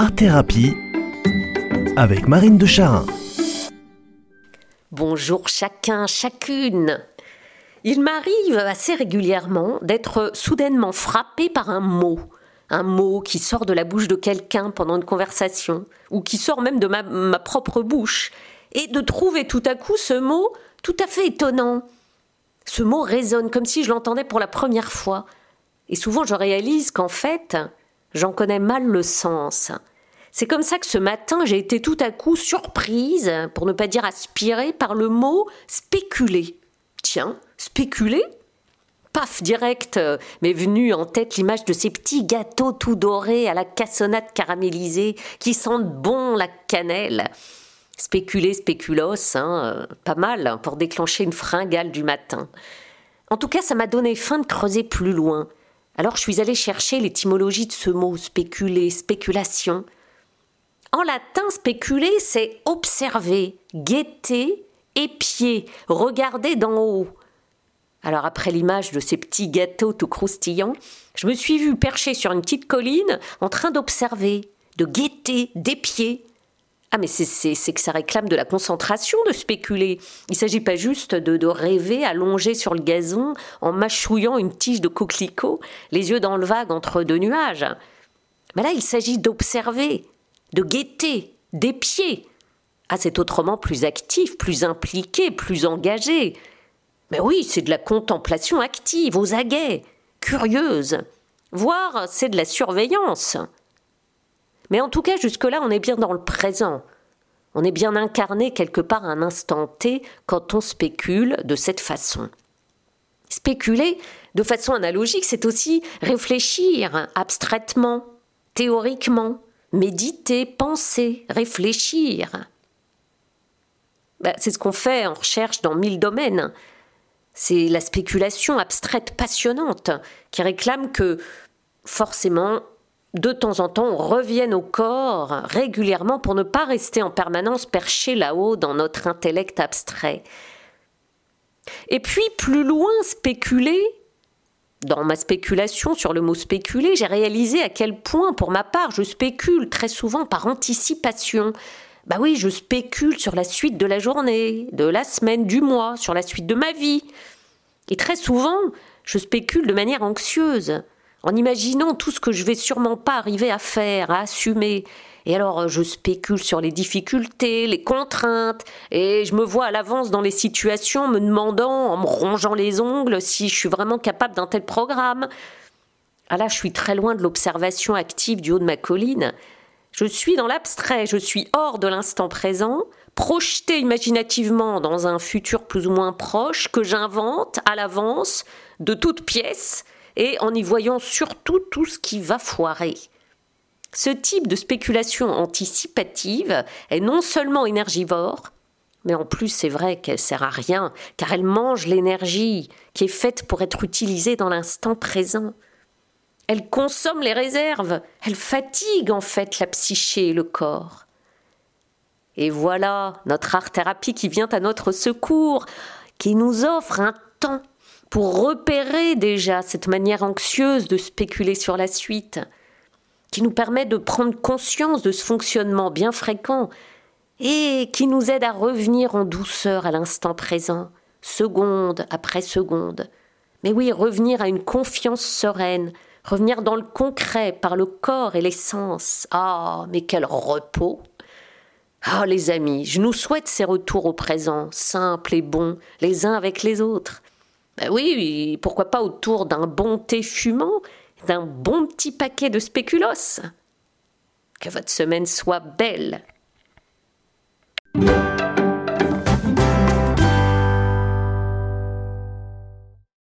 Art Thérapie avec Marine de Charin. Bonjour chacun, chacune. Il m'arrive assez régulièrement d'être soudainement frappé par un mot. Un mot qui sort de la bouche de quelqu'un pendant une conversation, ou qui sort même de ma, ma propre bouche, et de trouver tout à coup ce mot tout à fait étonnant. Ce mot résonne comme si je l'entendais pour la première fois. Et souvent je réalise qu'en fait, j'en connais mal le sens. C'est comme ça que ce matin, j'ai été tout à coup surprise, pour ne pas dire aspirée, par le mot spéculer. Tiens, spéculer? Paf, direct, m'est venue en tête l'image de ces petits gâteaux tout dorés à la cassonade caramélisée qui sentent bon la cannelle. Spéculer, spéculos, hein, pas mal hein, pour déclencher une fringale du matin. En tout cas, ça m'a donné faim de creuser plus loin. Alors je suis allée chercher l'étymologie de ce mot spéculer, spéculation. En latin, spéculer, c'est observer, guetter, épier, regarder d'en haut. Alors après l'image de ces petits gâteaux tout croustillants, je me suis vue perchée sur une petite colline en train d'observer, de guetter, d'épier. Ah mais c'est que ça réclame de la concentration de spéculer. Il ne s'agit pas juste de, de, rêver allongé sur le gazon en mâchouillant une tige de coquelicot, les yeux dans le vague entre deux nuages. Mais là il s'agit d'observer, de guetter, d'épier. Ah, c'est autrement plus actif, plus impliqué, plus engagé. Mais oui, c'est de la contemplation active, aux aguets, curieuse. Voire, c'est de la surveillance. Mais en tout cas, jusque-là, on est bien dans le présent. On est bien incarné quelque part à un instant T quand on spécule de cette façon. Spéculer, de façon analogique, c'est aussi réfléchir abstraitement, théoriquement, méditer, penser, réfléchir. Ben, c'est ce qu'on fait en recherche dans mille domaines. C'est la spéculation abstraite passionnante qui réclame que, forcément, de temps en temps, on revienne au corps régulièrement pour ne pas rester en permanence perché là-haut dans notre intellect abstrait. Et puis, plus loin, spéculer, dans ma spéculation sur le mot spéculer, j'ai réalisé à quel point, pour ma part, je spécule très souvent par anticipation. Bah oui, je spécule sur la suite de la journée, de la semaine, du mois, sur la suite de ma vie. Et très souvent, je spécule de manière anxieuse, en imaginant tout ce que je vais sûrement pas arriver à faire, à assumer. Et alors, je spécule sur les difficultés, les contraintes, et je me vois à l'avance dans les situations me demandant, en me rongeant les ongles, si je suis vraiment capable d'un tel programme. Ah là, je suis très loin de l'observation active du haut de ma colline. Je suis dans l'abstrait, je suis hors de l'instant présent, projeté imaginativement dans un futur plus ou moins proche que j'invente à l'avance, de toutes pièces, et en y voyant surtout tout ce qui va foirer. Ce type de spéculation anticipative est non seulement énergivore, mais en plus c'est vrai qu'elle sert à rien, car elle mange l'énergie qui est faite pour être utilisée dans l'instant présent. Elle consomme les réserves, elle fatigue en fait la psyché et le corps. Et voilà notre art-thérapie qui vient à notre secours, qui nous offre un temps pour repérer déjà cette manière anxieuse de spéculer sur la suite, qui nous permet de prendre conscience de ce fonctionnement bien fréquent et qui nous aide à revenir en douceur à l'instant présent, seconde après seconde. Mais oui, revenir à une confiance sereine, revenir dans le concret par le corps et les sens. Ah, mais quel repos Ah, les amis, je nous souhaite ces retours au présent, simples et bons, les uns avec les autres. Ben oui, pourquoi pas autour d'un bon thé fumant, d'un bon petit paquet de spéculos. Que votre semaine soit belle.